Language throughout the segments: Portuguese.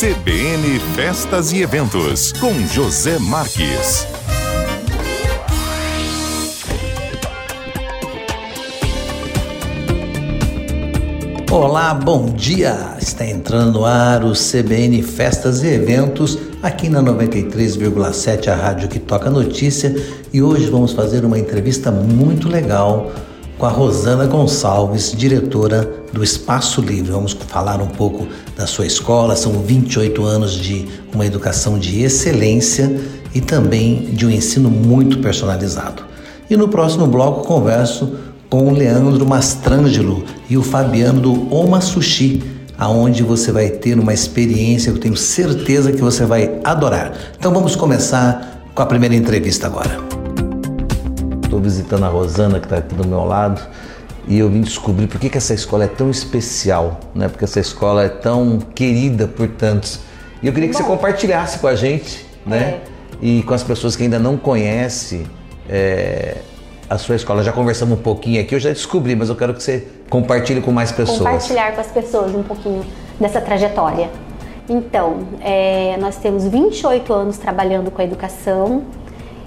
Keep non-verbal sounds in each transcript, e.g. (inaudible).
CBN Festas e Eventos, com José Marques. Olá, bom dia! Está entrando no ar o CBN Festas e Eventos, aqui na 93,7, a rádio que toca notícia, e hoje vamos fazer uma entrevista muito legal com a Rosana Gonçalves, diretora do Espaço Livre. Vamos falar um pouco da sua escola, são 28 anos de uma educação de excelência e também de um ensino muito personalizado. E no próximo bloco converso com o Leandro Mastrangelo e o Fabiano do Oma Sushi, aonde você vai ter uma experiência que eu tenho certeza que você vai adorar. Então vamos começar com a primeira entrevista agora estou visitando a Rosana, que está aqui do meu lado, e eu vim descobrir por que, que essa escola é tão especial, né? porque essa escola é tão querida por tantos. E eu queria que Bom, você compartilhasse com a gente, né? É. E com as pessoas que ainda não conhecem é, a sua escola. Já conversamos um pouquinho aqui, eu já descobri, mas eu quero que você compartilhe com mais pessoas. Compartilhar com as pessoas um pouquinho dessa trajetória. Então, é, nós temos 28 anos trabalhando com a educação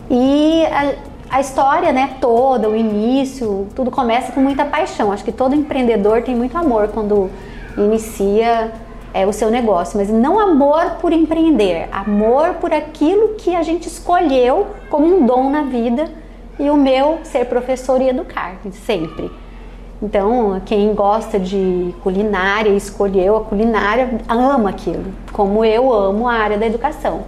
e a, a história, né, toda, o início, tudo começa com muita paixão. Acho que todo empreendedor tem muito amor quando inicia é, o seu negócio, mas não amor por empreender, amor por aquilo que a gente escolheu como um dom na vida e o meu ser professor e educar, sempre. Então, quem gosta de culinária escolheu a culinária ama aquilo, como eu amo a área da educação.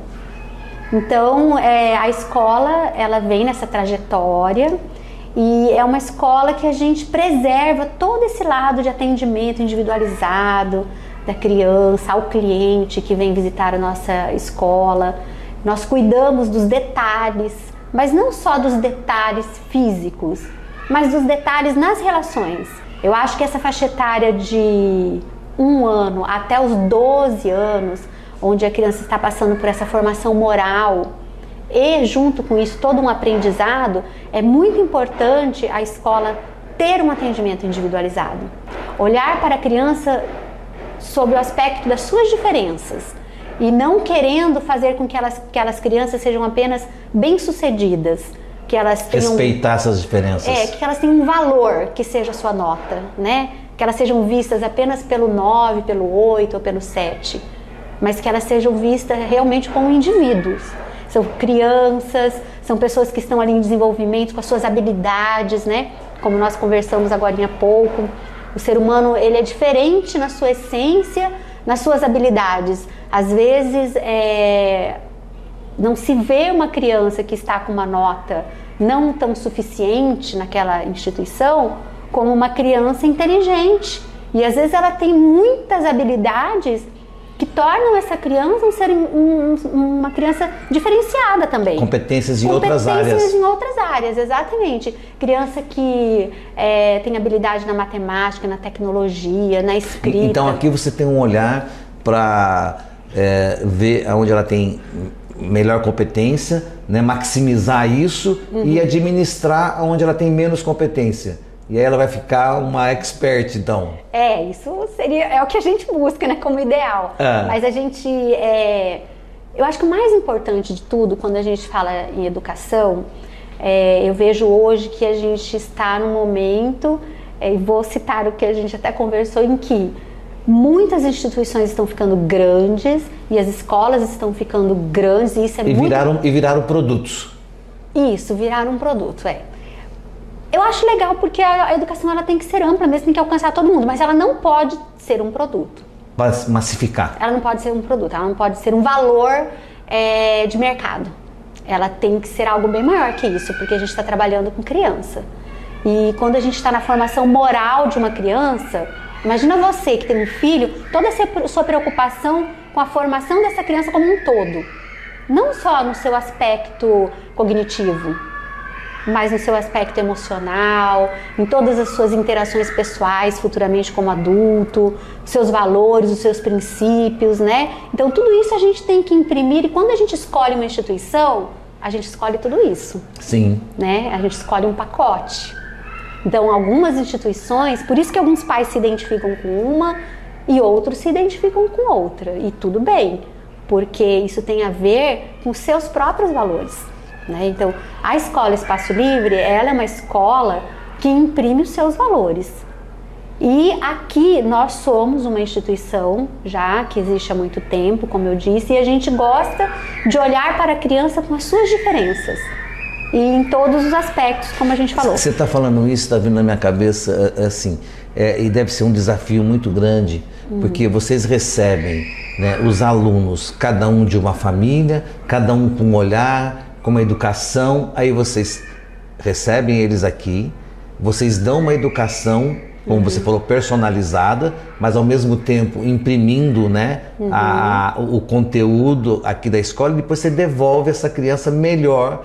Então, é, a escola, ela vem nessa trajetória e é uma escola que a gente preserva todo esse lado de atendimento individualizado da criança ao cliente que vem visitar a nossa escola. Nós cuidamos dos detalhes, mas não só dos detalhes físicos, mas dos detalhes nas relações. Eu acho que essa faixa etária de um ano até os 12 anos onde a criança está passando por essa formação moral e, junto com isso, todo um aprendizado, é muito importante a escola ter um atendimento individualizado. Olhar para a criança sob o aspecto das suas diferenças e não querendo fazer com que elas, que aquelas crianças sejam apenas bem-sucedidas, que elas tenham respeitar essas diferenças. É, que elas tenham um valor que seja a sua nota, né? Que elas sejam vistas apenas pelo 9, pelo 8 ou pelo 7 mas que elas sejam vistas realmente como indivíduos. São crianças, são pessoas que estão ali em desenvolvimento com as suas habilidades, né? Como nós conversamos agora há pouco. O ser humano ele é diferente na sua essência, nas suas habilidades. Às vezes é, não se vê uma criança que está com uma nota não tão suficiente naquela instituição como uma criança inteligente. E às vezes ela tem muitas habilidades que tornam essa criança um ser, um, uma criança diferenciada também. Competências em Competências outras áreas. Competências em outras áreas, exatamente. Criança que é, tem habilidade na matemática, na tecnologia, na escrita. Então aqui você tem um olhar para é, ver onde ela tem melhor competência, né, maximizar isso uhum. e administrar onde ela tem menos competência. E aí ela vai ficar uma expert, então. É, isso seria é o que a gente busca, né, como ideal. É. Mas a gente é, eu acho que o mais importante de tudo, quando a gente fala em educação, é, eu vejo hoje que a gente está num momento, é, e vou citar o que a gente até conversou, em que muitas instituições estão ficando grandes e as escolas estão ficando grandes e isso é e muito... Viraram, e viraram produtos. Isso, viraram um produto, é. Eu acho legal porque a, educação ela tem que ser ampla, mesmo tem que alcançar todo mundo, mas ela não pode ser um produto. Massificar. Ela não pode ser um produto, ela não pode ser um valor é, de mercado. Ela tem que ser algo bem maior que isso, porque a gente está trabalhando com criança. E quando a gente está na formação moral de uma criança, imagina você que tem um filho, toda a sua preocupação com a formação dessa criança como um todo. Não só no seu aspecto cognitivo, mas no seu aspecto emocional, em todas as suas interações pessoais futuramente como adulto, seus valores, os seus princípios, né? Então tudo isso a gente tem que imprimir e quando a gente escolhe uma instituição, a gente escolhe tudo isso. Sim. Né? A gente escolhe um pacote. Então algumas instituições, por isso que alguns pais se identificam com uma e outros se identificam com outra. E tudo bem, porque isso tem a ver com seus próprios valores. Né? Então, a escola Espaço Livre, ela é uma escola que imprime os seus valores. E aqui nós somos uma instituição já que existe há muito tempo, como eu disse, e a gente gosta de olhar para a criança com as suas diferenças. E em todos os aspectos, como a gente falou. Você está falando isso, está vindo na minha cabeça é, é assim, é, e deve ser um desafio muito grande, uhum. porque vocês recebem né, os alunos, cada um de uma família, cada um com um olhar, com uma educação, aí vocês recebem eles aqui, vocês dão uma educação como uhum. você falou, personalizada, mas ao mesmo tempo imprimindo né, uhum. a, o conteúdo aqui da escola e depois você devolve essa criança melhor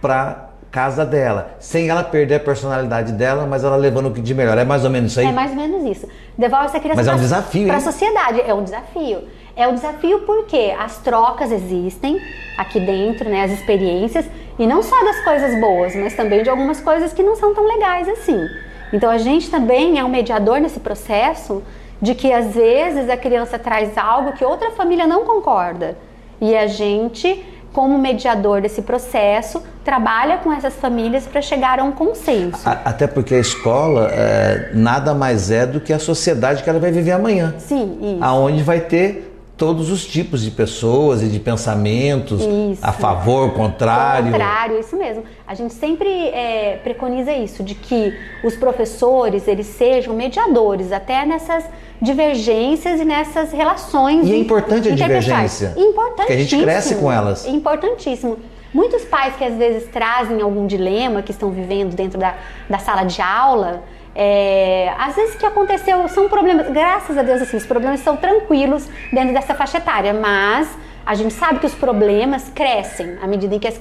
para casa dela, sem ela perder a personalidade dela, mas ela levando o que de melhor. É mais ou menos isso aí? É mais ou menos isso. Devolve essa criança mas é um desafio, para a sociedade. É um desafio. É um desafio porque as trocas existem aqui dentro, né, as experiências, e não só das coisas boas, mas também de algumas coisas que não são tão legais assim. Então a gente também é um mediador nesse processo de que às vezes a criança traz algo que outra família não concorda. E a gente, como mediador desse processo, trabalha com essas famílias para chegar a um consenso. Até porque a escola é, nada mais é do que a sociedade que ela vai viver amanhã. Sim, isso. Aonde vai ter todos os tipos de pessoas e de pensamentos isso. a favor, contrário. Contrário, isso mesmo. A gente sempre é, preconiza isso, de que os professores eles sejam mediadores até nessas divergências e nessas relações. E é importante a divergência. Importantíssimo. Porque a gente cresce com elas. Importantíssimo. Muitos pais que às vezes trazem algum dilema que estão vivendo dentro da, da sala de aula, é, às vezes que aconteceu são problemas, graças a Deus assim, os problemas são tranquilos dentro dessa faixa etária, mas a gente sabe que os problemas crescem à medida em que as,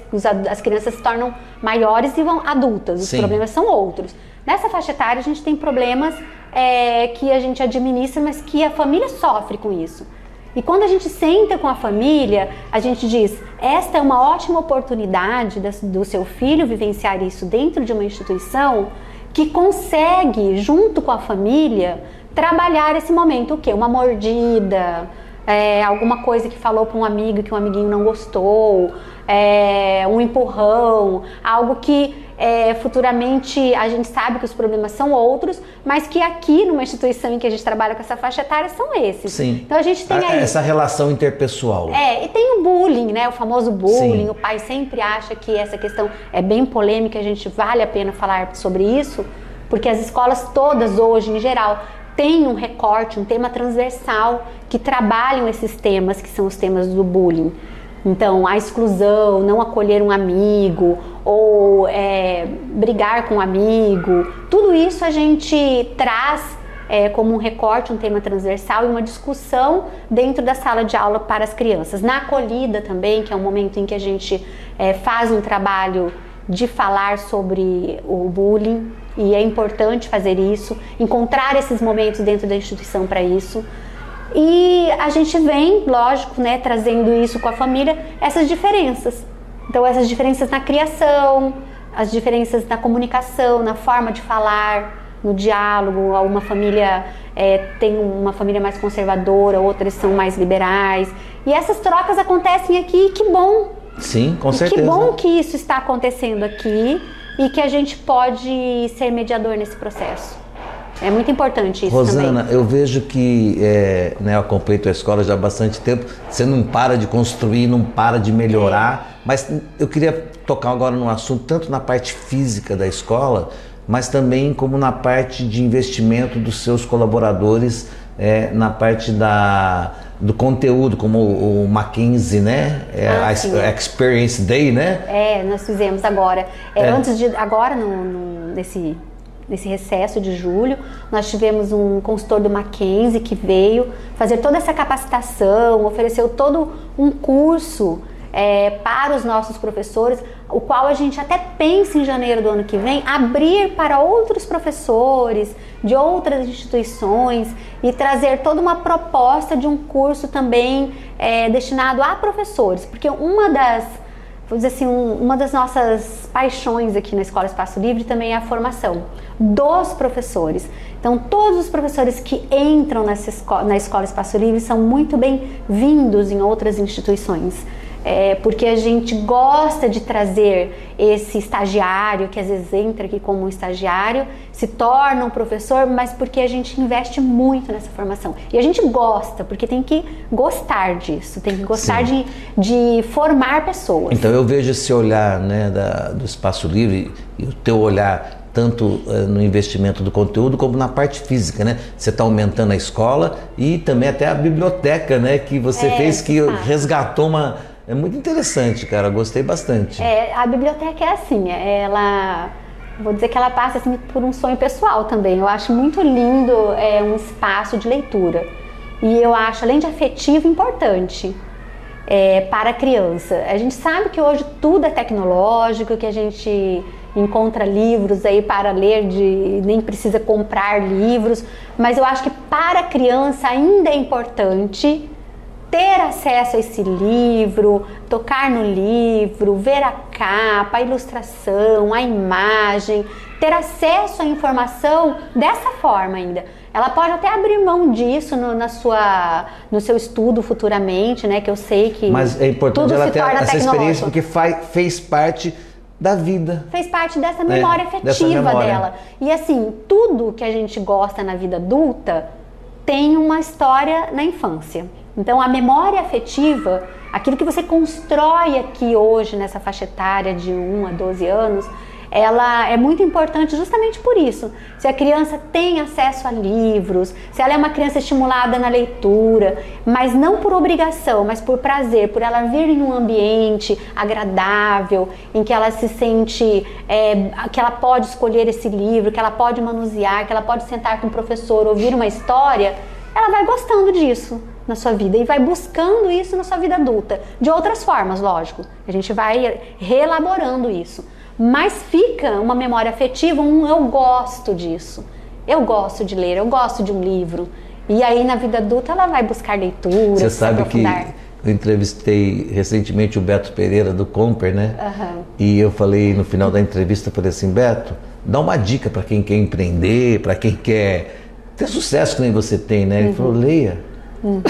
as crianças se tornam maiores e vão adultas. Os Sim. problemas são outros. Nessa faixa etária a gente tem problemas é, que a gente administra, mas que a família sofre com isso. E quando a gente senta com a família, a gente diz: esta é uma ótima oportunidade do seu filho vivenciar isso dentro de uma instituição que consegue, junto com a família, trabalhar esse momento, o que? Uma mordida, é, alguma coisa que falou para um amigo que um amiguinho não gostou, é, um empurrão, algo que é, futuramente a gente sabe que os problemas são outros, mas que aqui numa instituição em que a gente trabalha com essa faixa etária são esses. Sim. Então a gente tem aí, essa relação interpessoal. É, e tem o bullying, né? O famoso bullying. Sim. O pai sempre acha que essa questão é bem polêmica, a gente vale a pena falar sobre isso, porque as escolas todas hoje, em geral, têm um recorte, um tema transversal que trabalham esses temas que são os temas do bullying. Então, a exclusão, não acolher um amigo ou é, brigar com um amigo, tudo isso a gente traz é, como um recorte, um tema transversal e uma discussão dentro da sala de aula para as crianças. Na acolhida também, que é um momento em que a gente é, faz um trabalho de falar sobre o bullying e é importante fazer isso, encontrar esses momentos dentro da instituição para isso. E a gente vem, lógico, né, trazendo isso com a família, essas diferenças. Então, essas diferenças na criação, as diferenças na comunicação, na forma de falar, no diálogo. Uma família é, tem uma família mais conservadora, outras são mais liberais. E essas trocas acontecem aqui, e que bom. Sim, com e certeza. Que bom que isso está acontecendo aqui e que a gente pode ser mediador nesse processo. É muito importante isso Rosana, também. eu vejo que, é, né, eu acompanho tua escola já há bastante tempo, você não para de construir, não para de melhorar, é. mas eu queria tocar agora num assunto, tanto na parte física da escola, mas também como na parte de investimento dos seus colaboradores, é, na parte da, do conteúdo, como o, o Mackenzie, né? É, ah, a, Experience Day, né? É, nós fizemos agora. É, é. Antes de. Agora, no, no, nesse nesse recesso de julho, nós tivemos um consultor do Mackenzie que veio fazer toda essa capacitação, ofereceu todo um curso é, para os nossos professores, o qual a gente até pensa em janeiro do ano que vem abrir para outros professores de outras instituições e trazer toda uma proposta de um curso também é, destinado a professores, porque uma das vou dizer assim, um, uma das nossas paixões aqui na Escola Espaço Livre também é a formação dos professores. Então, todos os professores que entram nessa na Escola Espaço Livre são muito bem-vindos em outras instituições é, porque a gente gosta de trazer esse estagiário que às vezes entra aqui como um estagiário, se torna um professor, mas porque a gente investe muito nessa formação. E a gente gosta, porque tem que gostar disso, tem que gostar de, de formar pessoas. Então eu vejo esse olhar né, da, do espaço livre e o teu olhar tanto uh, no investimento do conteúdo como na parte física, né? Você está aumentando a escola e também até a biblioteca, né? Que você é, fez que tá. resgatou uma é muito interessante, cara. Gostei bastante. É, a biblioteca é assim, ela vou dizer que ela passa assim, por um sonho pessoal também. Eu acho muito lindo é, um espaço de leitura. E eu acho, além de afetivo, importante é, para a criança. A gente sabe que hoje tudo é tecnológico, que a gente encontra livros aí para ler, de, nem precisa comprar livros, mas eu acho que para a criança ainda é importante ter acesso a esse livro, tocar no livro, ver a capa, a ilustração, a imagem, ter acesso à informação dessa forma ainda. Ela pode até abrir mão disso no, na sua, no seu estudo futuramente, né? Que eu sei que mas é importante ela ter essa experiência porque faz, fez parte da vida. Fez parte dessa memória é, afetiva dessa memória. dela. E assim, tudo que a gente gosta na vida adulta tem uma história na infância. Então, a memória afetiva, aquilo que você constrói aqui hoje nessa faixa etária de 1 a 12 anos, ela é muito importante justamente por isso. Se a criança tem acesso a livros, se ela é uma criança estimulada na leitura, mas não por obrigação, mas por prazer, por ela vir em um ambiente agradável, em que ela se sente é, que ela pode escolher esse livro, que ela pode manusear, que ela pode sentar com o professor, ouvir uma história, ela vai gostando disso na sua vida e vai buscando isso na sua vida adulta. De outras formas, lógico. A gente vai reelaborando isso. Mas fica uma memória afetiva, um eu gosto disso. Eu gosto de ler, eu gosto de um livro. E aí na vida adulta ela vai buscar leitura, Você sabe que eu entrevistei recentemente o Beto Pereira do Comper, né? Uhum. E eu falei no final da entrevista, falei assim, Beto, dá uma dica para quem quer empreender, para quem quer ter sucesso que nem você tem, né? Ele uhum. falou, leia Uhum.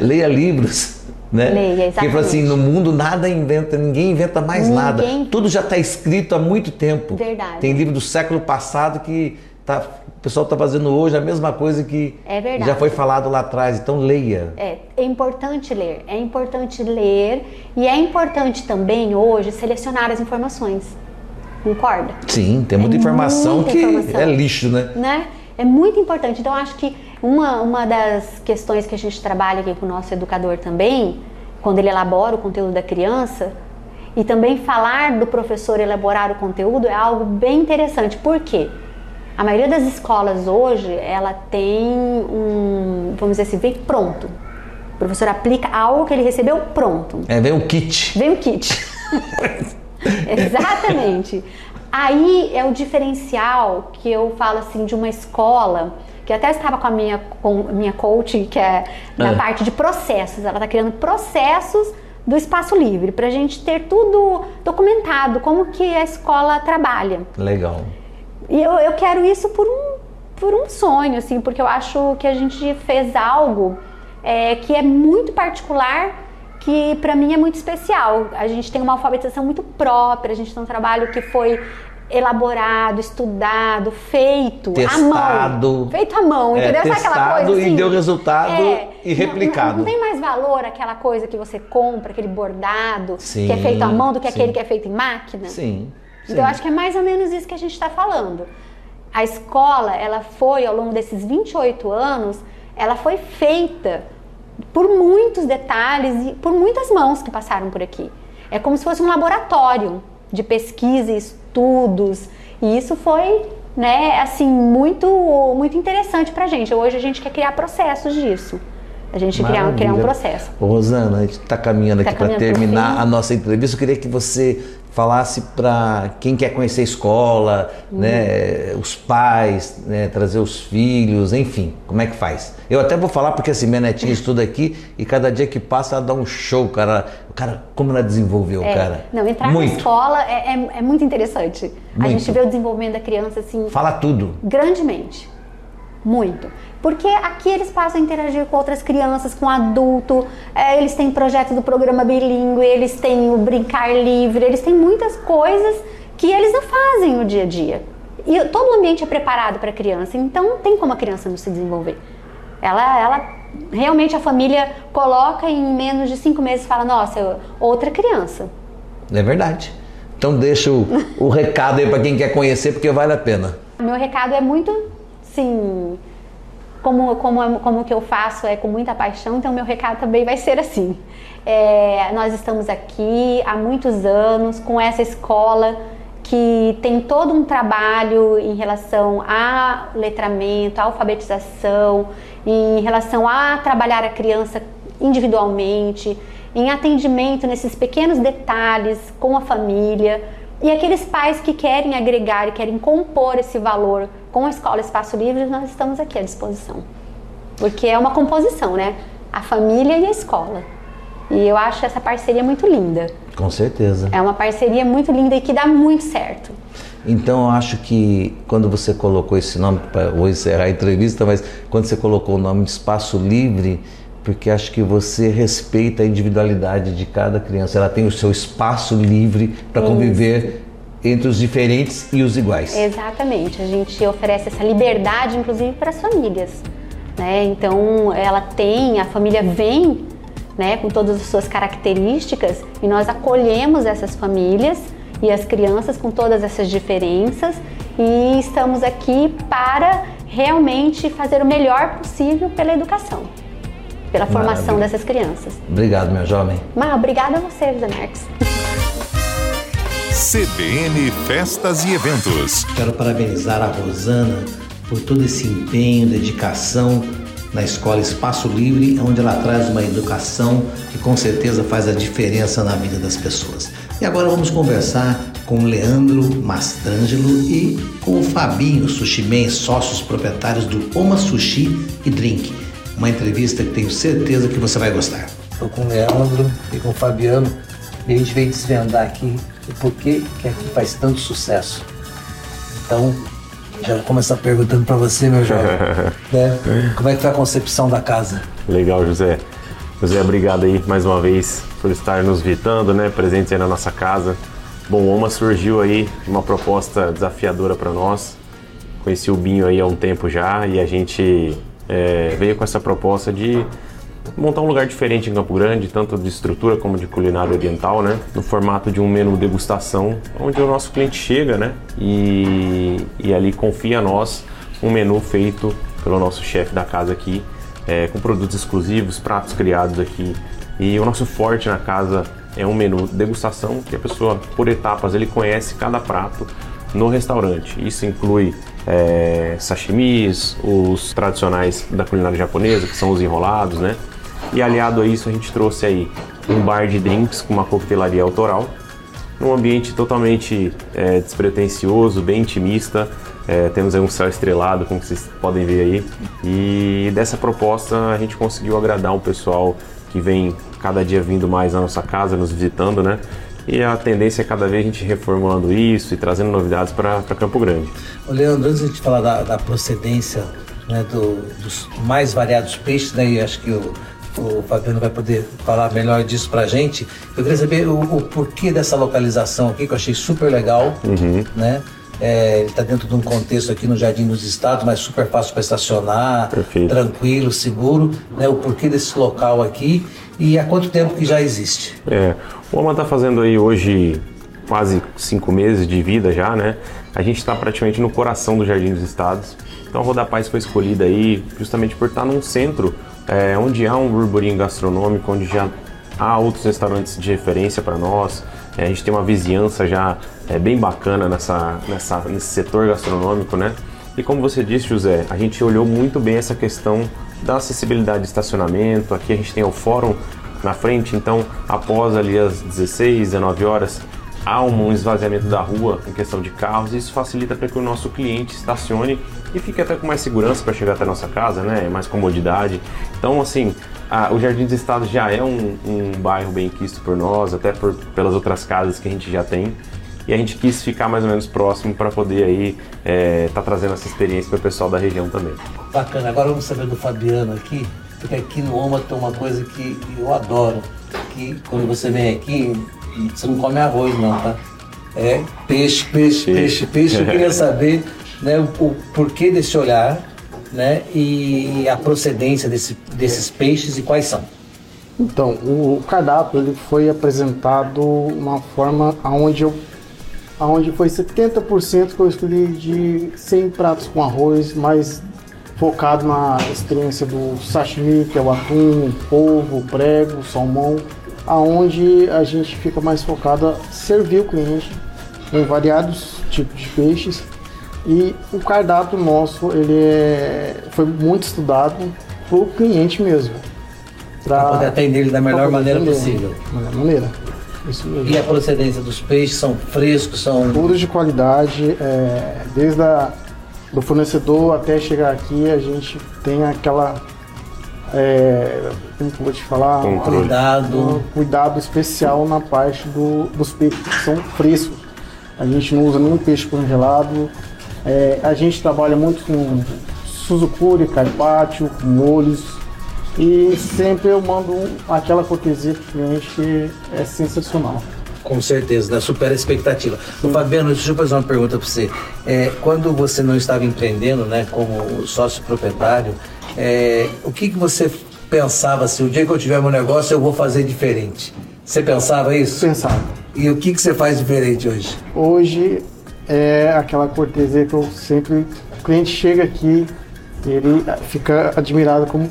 Leia livros. Né? Leia, exatamente. Porque assim, no mundo nada inventa, ninguém inventa mais ninguém... nada. Tudo já está escrito há muito tempo. Verdade. Tem livro do século passado que tá, o pessoal está fazendo hoje a mesma coisa que é já foi falado lá atrás. Então leia. É, é importante ler. É importante ler e é importante também hoje selecionar as informações. Concorda? Sim, tem muita é informação muita que informação, é lixo, né? né? É muito importante. Então, acho que uma, uma das questões que a gente trabalha aqui com o nosso educador também, quando ele elabora o conteúdo da criança, e também falar do professor elaborar o conteúdo é algo bem interessante. Por quê? A maioria das escolas hoje, ela tem um, vamos dizer assim, vem pronto. O professor aplica algo que ele recebeu pronto. É, vem um kit. Vem um kit. (laughs) Exatamente. Aí é o diferencial que eu falo assim de uma escola que até estava com a minha, com minha coach, que é na é. parte de processos. Ela está criando processos do espaço livre para a gente ter tudo documentado, como que a escola trabalha. Legal. E eu, eu quero isso por um, por um sonho, assim, porque eu acho que a gente fez algo é, que é muito particular que para mim é muito especial. A gente tem uma alfabetização muito própria, a gente tem um trabalho que foi elaborado, estudado, feito testado, à mão. Feito à mão, é, entendeu? Testado aquela coisa assim? e deu resultado é, e replicado. Não, não, tem mais valor aquela coisa que você compra, aquele bordado sim, que é feito à mão do que sim. aquele que é feito em máquina? Sim. Então eu acho que é mais ou menos isso que a gente está falando. A escola, ela foi ao longo desses 28 anos, ela foi feita por muitos detalhes e por muitas mãos que passaram por aqui. É como se fosse um laboratório de pesquisa e estudos. E isso foi, né, assim, muito, muito interessante pra gente. Hoje a gente quer criar processos disso. A gente criar, criar um processo. Ô, Rosana, a gente está caminhando tá aqui para terminar a nossa entrevista. Eu queria que você falasse para quem quer conhecer a escola, hum. né, os pais, né, trazer os filhos, enfim, como é que faz? Eu até vou falar porque assim, minha netinha estuda aqui e cada dia que passa ela dá um show, cara. Cara, como ela desenvolveu, é, cara? Não, entrar muito. na escola é, é, é muito interessante. Muito. A gente vê o desenvolvimento da criança assim. Fala tudo. Grandemente. Muito. Porque aqui eles passam a interagir com outras crianças, com adulto, é, eles têm projeto do programa bilíngue, eles têm o brincar livre, eles têm muitas coisas que eles não fazem no dia a dia. E todo o ambiente é preparado para a criança, então não tem como a criança não se desenvolver. Ela, ela realmente a família coloca em menos de cinco meses e fala, nossa, outra criança. É verdade. Então deixa o, o recado aí para quem quer conhecer, porque vale a pena. Meu recado é muito, sim, como, como, como que eu faço é com muita paixão, então meu recado também vai ser assim. É, nós estamos aqui há muitos anos com essa escola que tem todo um trabalho em relação a letramento, a alfabetização, em relação a trabalhar a criança individualmente, em atendimento nesses pequenos detalhes com a família. E aqueles pais que querem agregar e querem compor esse valor com a Escola Espaço Livre, nós estamos aqui à disposição. Porque é uma composição, né? A família e a escola. E eu acho essa parceria muito linda. Com certeza. É uma parceria muito linda e que dá muito certo. Então eu acho que quando você colocou esse nome, vou encerrar a entrevista, mas quando você colocou o nome de Espaço Livre, porque acho que você respeita a individualidade de cada criança. Ela tem o seu espaço livre para conviver entre os diferentes e os iguais. Exatamente. A gente oferece essa liberdade, inclusive, para as famílias. Né? Então, ela tem, a família vem né, com todas as suas características e nós acolhemos essas famílias e as crianças com todas essas diferenças e estamos aqui para realmente fazer o melhor possível pela educação pela formação Maravilha. dessas crianças. Obrigado, meu jovem. Mas obrigada a você, José Marcos. CBN Festas e Eventos. Quero parabenizar a Rosana por todo esse empenho, dedicação na escola Espaço Livre, onde ela traz uma educação que com certeza faz a diferença na vida das pessoas. E agora vamos conversar com o Leandro Mastrangelo e com o Fabinho Sushimen, sócios proprietários do Oma Sushi e Drink uma entrevista que tenho certeza que você vai gostar. Estou com o Leandro e com o Fabiano e a gente veio desvendar aqui o porquê que aqui faz tanto sucesso. Então, já vou começar perguntando para você, meu jovem, (laughs) né? como é que foi a concepção da casa? Legal, José. José, obrigado aí mais uma vez por estar nos visitando, né? Presente aí na nossa casa. Bom, Oma surgiu aí uma proposta desafiadora para nós. Conheci o Binho aí há um tempo já e a gente é, veio com essa proposta de montar um lugar diferente em Campo Grande, tanto de estrutura como de culinária oriental, né? No formato de um menu degustação, onde o nosso cliente chega, né? E, e ali confia a nós um menu feito pelo nosso chefe da casa aqui, é, com produtos exclusivos, pratos criados aqui. E o nosso forte na casa é um menu degustação que a pessoa, por etapas, ele conhece cada prato no restaurante. Isso inclui é, sashimis, os tradicionais da culinária japonesa, que são os enrolados, né? E aliado a isso, a gente trouxe aí um bar de drinks com uma coquetelaria autoral, num ambiente totalmente é, despretensioso, bem intimista. É, temos aí um céu estrelado, como vocês podem ver aí. E dessa proposta a gente conseguiu agradar um pessoal que vem cada dia vindo mais na nossa casa, nos visitando, né? E a tendência é cada vez a gente reformulando isso e trazendo novidades para Campo Grande. Ô Leandro, antes de a gente falar da, da procedência né, do, dos mais variados peixes, né, e acho que o, o Fabiano vai poder falar melhor disso para a gente, eu queria saber o, o, porquê dessa localização aqui, que eu achei super legal, uhum. né? É, ele está dentro de um contexto aqui no Jardim dos Estados, mas super fácil para estacionar, Perfeito. tranquilo, seguro. Né, o porquê desse local aqui e há quanto tempo que já existe? É, o OMA está fazendo aí hoje quase cinco meses de vida já, né? A gente está praticamente no coração do Jardim dos Estados. Então a Roda Paz foi escolhida aí justamente por estar num centro é, onde há um burburinho gastronômico, onde já há outros restaurantes de referência para nós. É, a gente tem uma vizinhança já é, bem bacana nessa, nessa, nesse setor gastronômico, né? E como você disse, José, a gente olhou muito bem essa questão dá acessibilidade de estacionamento. Aqui a gente tem o fórum na frente, então após ali as 16, 19 horas há um esvaziamento da rua em questão de carros, e isso facilita para que o nosso cliente estacione e fique até com mais segurança para chegar até a nossa casa, né? Mais comodidade. Então, assim, a, o Jardim dos Estados já é um, um bairro bem quisto por nós, até por, pelas outras casas que a gente já tem. E a gente quis ficar mais ou menos próximo para poder aí estar é, tá trazendo essa experiência para o pessoal da região também. Bacana. Agora vamos saber do Fabiano aqui, porque aqui no Oma tem uma coisa que eu adoro, que quando você vem aqui, você não come arroz não, tá? É peixe, peixe, peixe, peixe. Eu queria (laughs) saber né, o, o porquê desse olhar né, e a procedência desse, desses peixes e quais são. Então, o cardápio ele foi apresentado uma forma onde eu onde foi 70% que eu escolhi de 100 pratos com arroz, mais focado na experiência do sashimi, que é o atum, o polvo, o prego, o salmão, aonde a gente fica mais focado a servir o cliente com variados tipos de peixes e o cardápio nosso ele é, foi muito estudado para o cliente mesmo. Para poder atender ele da melhor maneira possível. Da melhor maneira. Isso mesmo. E a procedência dos peixes são frescos, são. Puros de qualidade, é, desde a, do fornecedor até chegar aqui, a gente tem aquela. É, como que eu vou te falar? Um cuidado. Um cuidado especial na parte do, dos peixes que são frescos. A gente não usa nenhum peixe congelado, é, a gente trabalha muito com suzucuri, carpaccio, molhos e sempre eu mando aquela cortesia para o cliente que é sensacional. Com certeza, né? supera a expectativa. O Fabiano, deixa eu fazer uma pergunta para você. É, quando você não estava empreendendo, né, como sócio proprietário, é, o que, que você pensava assim, o dia que eu tiver meu negócio eu vou fazer diferente? Você pensava isso? Pensava. E o que, que você faz diferente hoje? Hoje é aquela cortesia que eu sempre. O cliente chega aqui, ele fica admirado como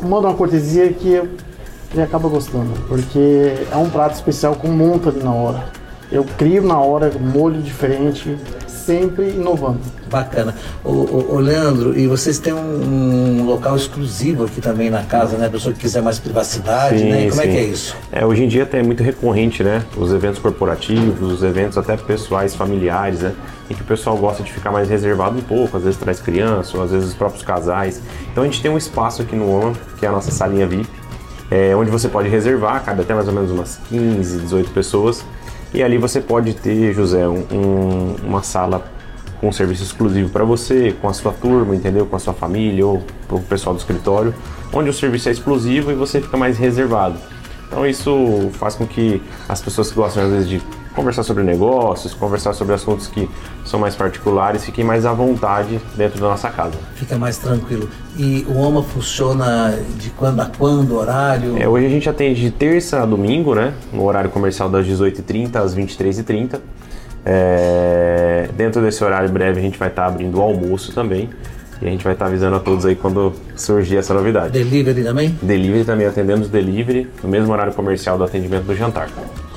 manda uma cortesia que ele acaba gostando, porque é um prato especial com monta ali na hora. Eu crio na hora molho diferente, sempre inovando. Bacana. O, o, o Leandro, e vocês têm um, um, local exclusivo aqui também na casa, né? A pessoa que quiser mais privacidade, sim, né? Como sim. é que é isso? É, hoje em dia é muito recorrente, né? Os eventos corporativos, os eventos até pessoais, familiares, né? Em que o pessoal gosta de ficar mais reservado um pouco, às vezes traz criança, ou às vezes os próprios casais. Então a gente tem um espaço aqui no OMA, que é a nossa salinha VIP, é, onde você pode reservar, cabe até mais ou menos umas 15, 18 pessoas. E ali você pode ter, José, um, um, uma sala com serviço exclusivo para você, com a sua turma, entendeu? Com a sua família ou para o pessoal do escritório, onde o serviço é exclusivo e você fica mais reservado. Então isso faz com que as pessoas que gostam às vezes de conversar sobre negócios, conversar sobre assuntos que são mais particulares, fiquem mais à vontade dentro da nossa casa. Fica mais tranquilo. E o OMA funciona de quando a quando, horário? É, hoje a gente atende de terça a domingo, né? No horário comercial das 18h30 às 23h30. É, dentro desse horário breve a gente vai estar abrindo o almoço também. E a gente vai estar avisando a todos aí quando surgir essa novidade. Delivery também? Delivery também, atendemos delivery no mesmo horário comercial do atendimento do jantar.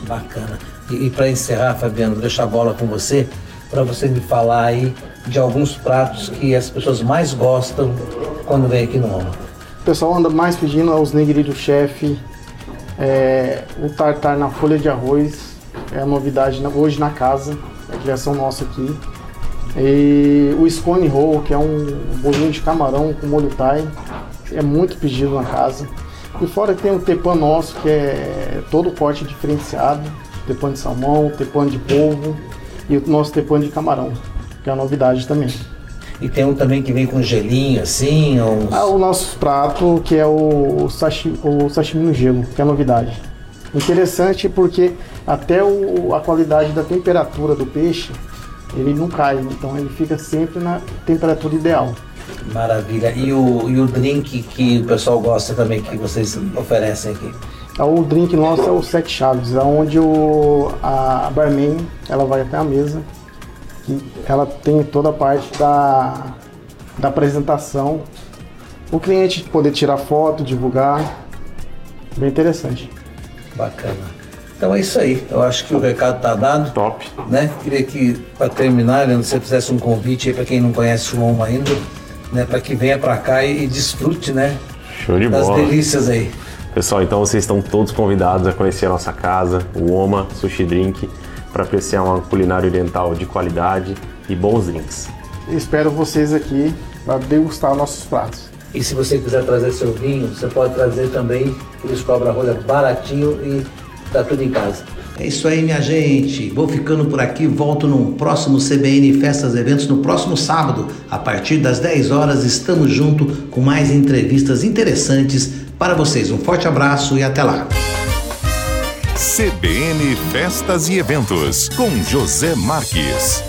Bacana. E, e para encerrar, Fabiano, deixar a bola com você, para você me falar aí de alguns pratos que as pessoas mais gostam quando vem aqui no Roma. O pessoal anda mais pedindo os negri do chefe, é, o tartar na folha de arroz, é a novidade hoje na casa, é a criação nossa aqui. E o scone roll, que é um bolinho de camarão com molho thai, é muito pedido na casa. E fora tem o tepan nosso, que é todo corte diferenciado, tepan de salmão, tepan de polvo e o nosso tepan de camarão, que é a novidade também. E tem um também que vem com gelinho assim? Ou... Ah, o nosso prato, que é o sashimi, o sashimi no gelo, que é a novidade. Interessante porque até o, a qualidade da temperatura do peixe, ele não cai, então ele fica sempre na temperatura ideal. Maravilha. E o, e o drink que o pessoal gosta também, que vocês oferecem aqui? É o drink nosso é o Sete Chaves, onde o, a barman ela vai até a mesa, que ela tem toda a parte da, da apresentação. O cliente poder tirar foto, divulgar. Bem interessante. Bacana. Então é isso aí. Eu acho que o recado está dado. Top. Né? Queria que, para terminar, Leandro, você fizesse um convite aí para quem não conhece o OMA ainda, né, para que venha para cá e, e desfrute, né? Show de das bola. delícias aí. Pessoal, então vocês estão todos convidados a conhecer a nossa casa, o Oma Sushi Drink, para apreciar uma culinária oriental de qualidade e bons drinks. Espero vocês aqui para degustar nossos pratos. E se você quiser trazer seu vinho, você pode trazer também, eles cobram a rolha baratinho e tá tudo em casa. É isso aí, minha gente. Vou ficando por aqui. Volto num próximo CBN Festas e Eventos no próximo sábado. A partir das 10 horas, estamos junto com mais entrevistas interessantes para vocês. Um forte abraço e até lá. CBN Festas e Eventos, com José Marques.